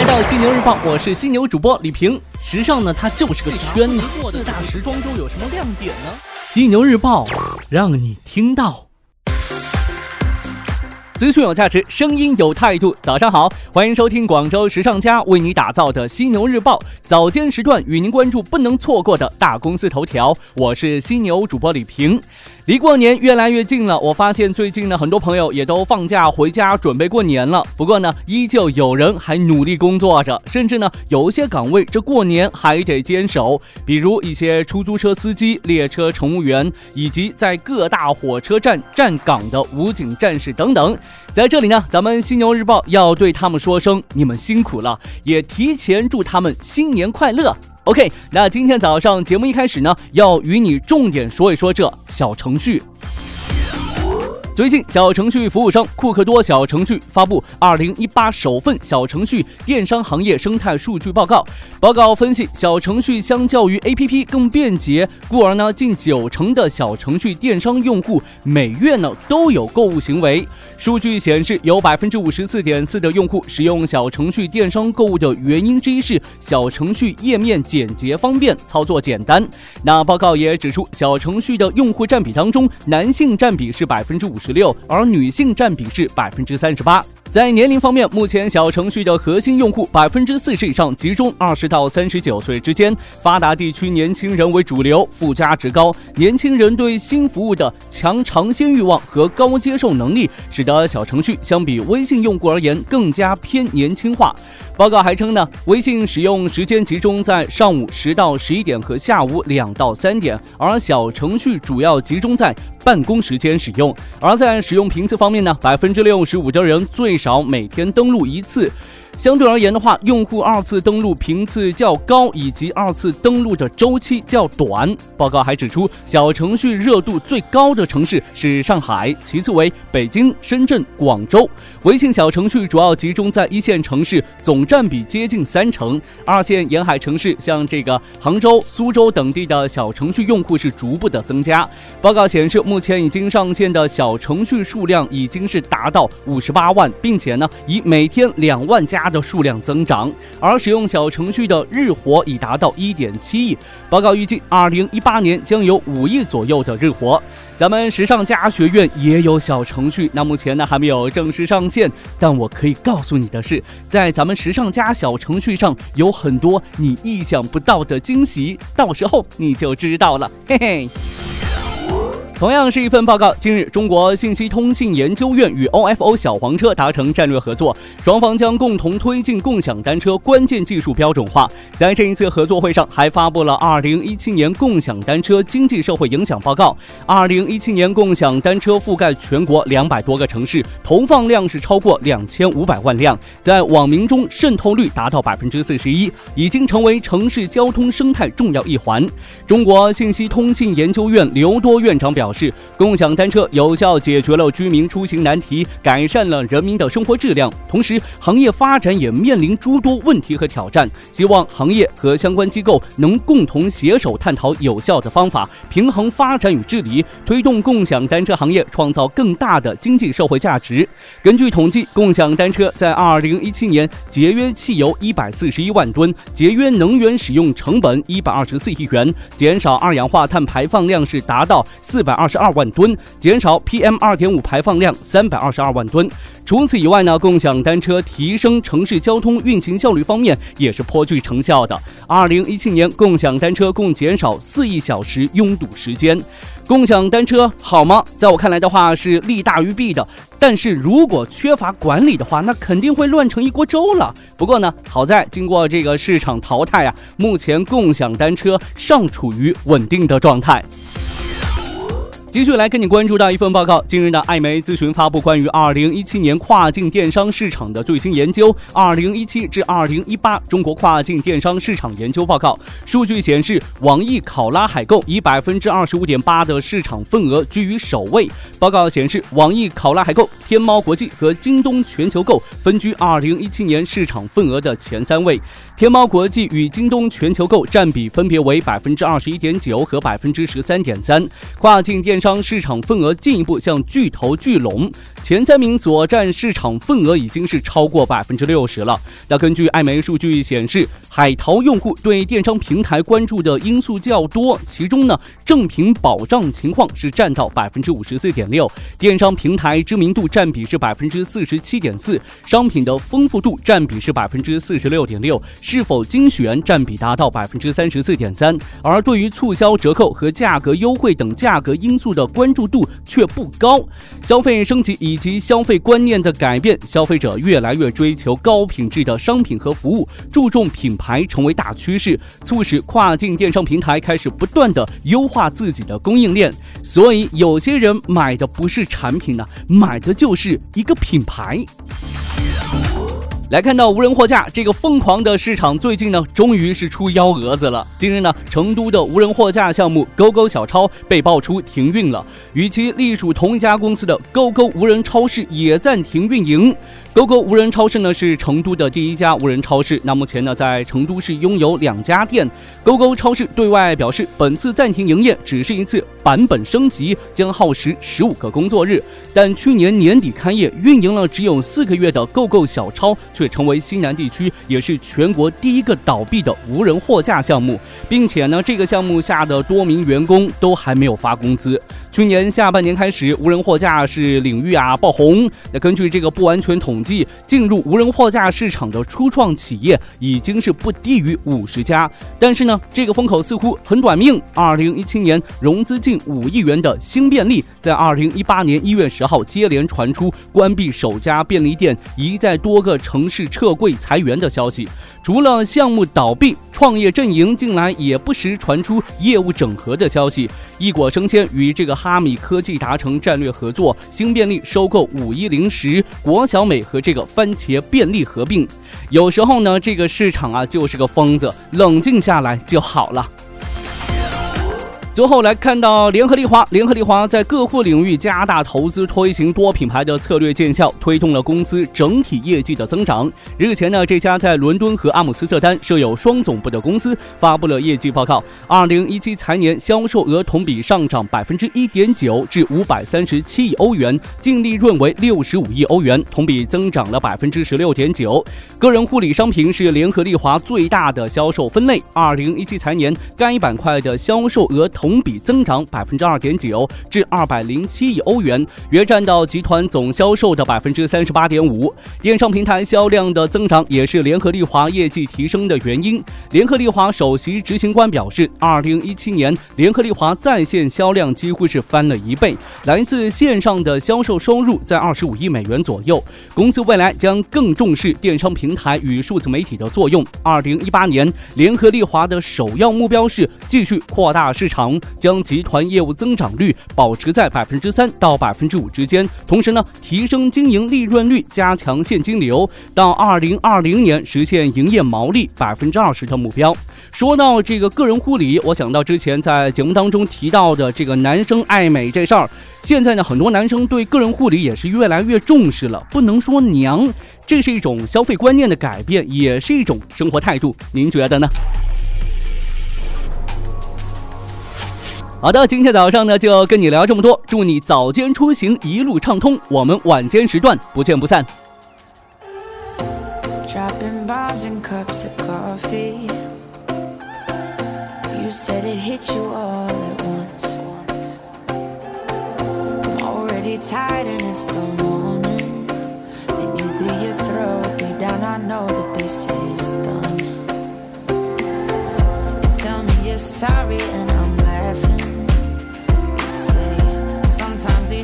来到犀牛日报，我是犀牛主播李平。时尚呢，它就是个圈子。四大时装周有什么亮点呢？犀牛日报让你听到。资讯有价值，声音有态度。早上好，欢迎收听广州时尚家为你打造的犀牛日报早间时段，与您关注不能错过的大公司头条。我是犀牛主播李平。离过年越来越近了，我发现最近呢，很多朋友也都放假回家准备过年了。不过呢，依旧有人还努力工作着，甚至呢，有一些岗位这过年还得坚守，比如一些出租车司机、列车乘务员，以及在各大火车站站岗的武警战士等等。在这里呢，咱们犀牛日报要对他们说声你们辛苦了，也提前祝他们新年快乐。OK，那今天早上节目一开始呢，要与你重点说一说这小程序。最近，小程序服务商库克多小程序发布二零一八首份小程序电商行业生态数据报告。报告分析，小程序相较于 APP 更便捷，故而呢，近九成的小程序电商用户每月呢都有购物行为。数据显示，有百分之五十四点四的用户使用小程序电商购物的原因之一是小程序页面简洁方便，操作简单。那报告也指出，小程序的用户占比当中，男性占比是百分之五十。六，而女性占比是百分之三十八。在年龄方面，目前小程序的核心用户百分之四十以上集中二十到三十九岁之间，发达地区年轻人为主流，附加值高。年轻人对新服务的强尝鲜欲望和高接受能力，使得小程序相比微信用户而言更加偏年轻化。报告还称呢，微信使用时间集中在上午十到十一点和下午两到三点，而小程序主要集中在办公时间使用。而在使用频次方面呢，百分之六十五的人最少每天登录一次。相对而言的话，用户二次登录频次较高，以及二次登录的周期较短。报告还指出，小程序热度最高的城市是上海，其次为北京、深圳、广州。微信小程序主要集中在一线城市，总占比接近三成。二线沿海城市，像这个杭州、苏州等地的小程序用户是逐步的增加。报告显示，目前已经上线的小程序数量已经是达到五十八万，并且呢，以每天两万加。它的数量增长，而使用小程序的日活已达到一点七亿。报告预计，二零一八年将有五亿左右的日活。咱们时尚家学院也有小程序，那目前呢还没有正式上线。但我可以告诉你的是，在咱们时尚家小程序上有很多你意想不到的惊喜，到时候你就知道了，嘿嘿。同样是一份报告。近日，中国信息通信研究院与 OFO 小黄车达成战略合作，双方将共同推进共享单车关键技术标准化。在这一次合作会上，还发布了《2017年共享单车经济社会影响报告》。2017年，共享单车覆盖全国两百多个城市，投放量是超过两千五百万辆，在网民中渗透率达到百分之四十一，已经成为城市交通生态重要一环。中国信息通信研究院刘多院长表。表示，共享单车有效解决了居民出行难题，改善了人民的生活质量。同时，行业发展也面临诸多问题和挑战。希望行业和相关机构能共同携手探讨有效的方法，平衡发展与治理，推动共享单车行业创造更大的经济社会价值。根据统计，共享单车在2017年节约汽油141万吨，节约能源使用成本124亿元，减少二氧化碳排放量是达到400。二十二万吨，减少 PM 二点五排放量三百二十二万吨。除此以外呢，共享单车提升城市交通运行效率方面也是颇具成效的。二零一七年，共享单车共减少四亿小时拥堵时间。共享单车好吗？在我看来的话是利大于弊的。但是如果缺乏管理的话，那肯定会乱成一锅粥了。不过呢，好在经过这个市场淘汰啊，目前共享单车尚处于稳定的状态。继续来跟你关注到一份报告，近日的艾媒咨询发布关于二零一七年跨境电商市场的最新研究《二零一七至二零一八中国跨境电商市场研究报告》。数据显示，网易考拉海购以百分之二十五点八的市场份额居于首位。报告显示，网易考拉海购、天猫国际和京东全球购分居二零一七年市场份额的前三位。天猫国际与京东全球购占比分别为百分之二十一点九和百分之十三点三，跨境电商市场份额进一步向巨头聚拢，前三名所占市场份额已经是超过百分之六十了。那根据艾媒数据显示，海淘用户对电商平台关注的因素较多，其中呢，正品保障情况是占到百分之五十四点六，电商平台知名度占比是百分之四十七点四，商品的丰富度占比是百分之四十六点六。是否精选占比达到百分之三十四点三，而对于促销折扣和价格优惠等价格因素的关注度却不高。消费升级以及消费观念的改变，消费者越来越追求高品质的商品和服务，注重品牌成为大趋势，促使跨境电商平台开始不断的优化自己的供应链。所以有些人买的不是产品呢，买的就是一个品牌。来看到无人货架这个疯狂的市场，最近呢，终于是出幺蛾子了。近日呢，成都的无人货架项目勾勾小超被爆出停运了，与其隶属同一家公司的勾勾无人超市也暂停运营。勾勾无人超市呢是成都的第一家无人超市，那目前呢在成都市拥有两家店。勾勾超市对外表示，本次暂停营业只是一次版本升级，将耗时十五个工作日。但去年年底开业，运营了只有四个月的勾勾小超，却成为西南地区也是全国第一个倒闭的无人货架项目，并且呢这个项目下的多名员工都还没有发工资。去年下半年开始，无人货架是领域啊爆红。那根据这个不完全统。计进入无人货架市场的初创企业已经是不低于五十家，但是呢，这个风口似乎很短命。二零一七年融资近五亿元的新便利，在二零一八年一月十号接连传出关闭首家便利店，已在多个城市撤柜裁员的消息。除了项目倒闭，创业阵营近来也不时传出业务整合的消息。易果生鲜与这个哈米科技达成战略合作，新便利收购五一零食、国小美和这个番茄便利合并。有时候呢，这个市场啊就是个疯子，冷静下来就好了。最后来看到联合利华，联合利华在各户领域加大投资，推行多品牌的策略见效，推动了公司整体业绩的增长。日前呢，这家在伦敦和阿姆斯特丹设有双总部的公司发布了业绩报告。二零一七财年销售额同比上涨百分之一点九，至五百三十七亿欧元，净利润为六十五亿欧元，同比增长了百分之十六点九。个人护理商品是联合利华最大的销售分类。二零一七财年该板块的销售额。同比增长百分之二点九，至二百零七亿欧元，约占到集团总销售的百分之三十八点五。电商平台销量的增长也是联合利华业绩提升的原因。联合利华首席执行官表示，二零一七年联合利华在线销量几乎是翻了一倍，来自线上的销售收入在二十五亿美元左右。公司未来将更重视电商平台与数字媒体的作用。二零一八年，联合利华的首要目标是继续扩大市场。将集团业务增长率保持在百分之三到百分之五之间，同时呢，提升经营利润率，加强现金流，到二零二零年实现营业毛利百分之二十的目标。说到这个个人护理，我想到之前在节目当中提到的这个男生爱美这事儿，现在呢，很多男生对个人护理也是越来越重视了。不能说娘，这是一种消费观念的改变，也是一种生活态度。您觉得呢？好的今天早上呢就跟你聊这么多祝你早间出行一路畅通我们晚间时段不见不散。Sorry and I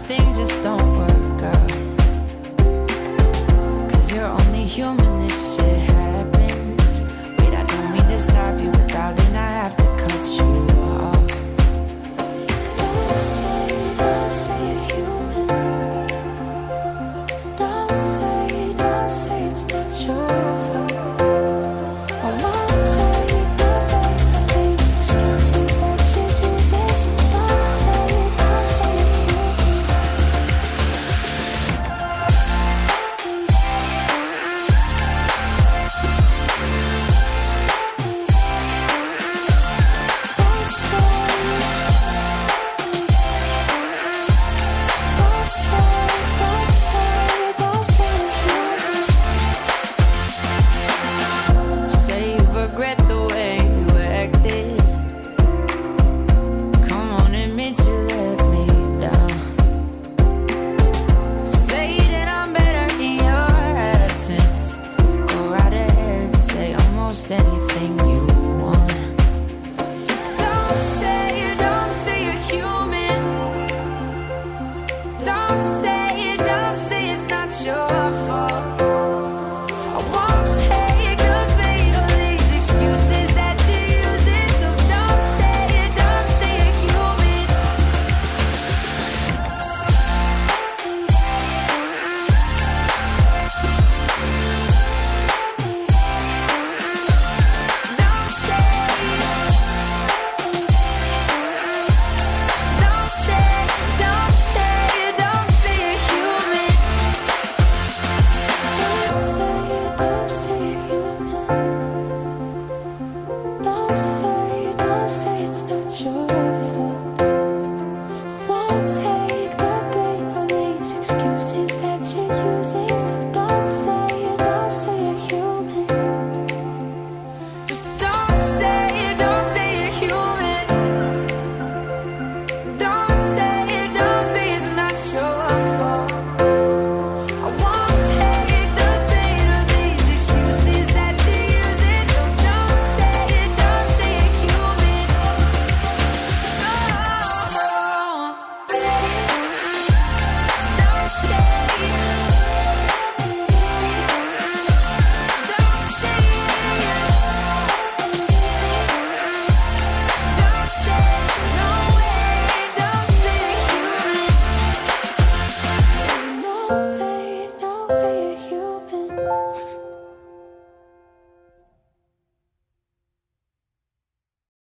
these things just don't work out. Cause you're only human,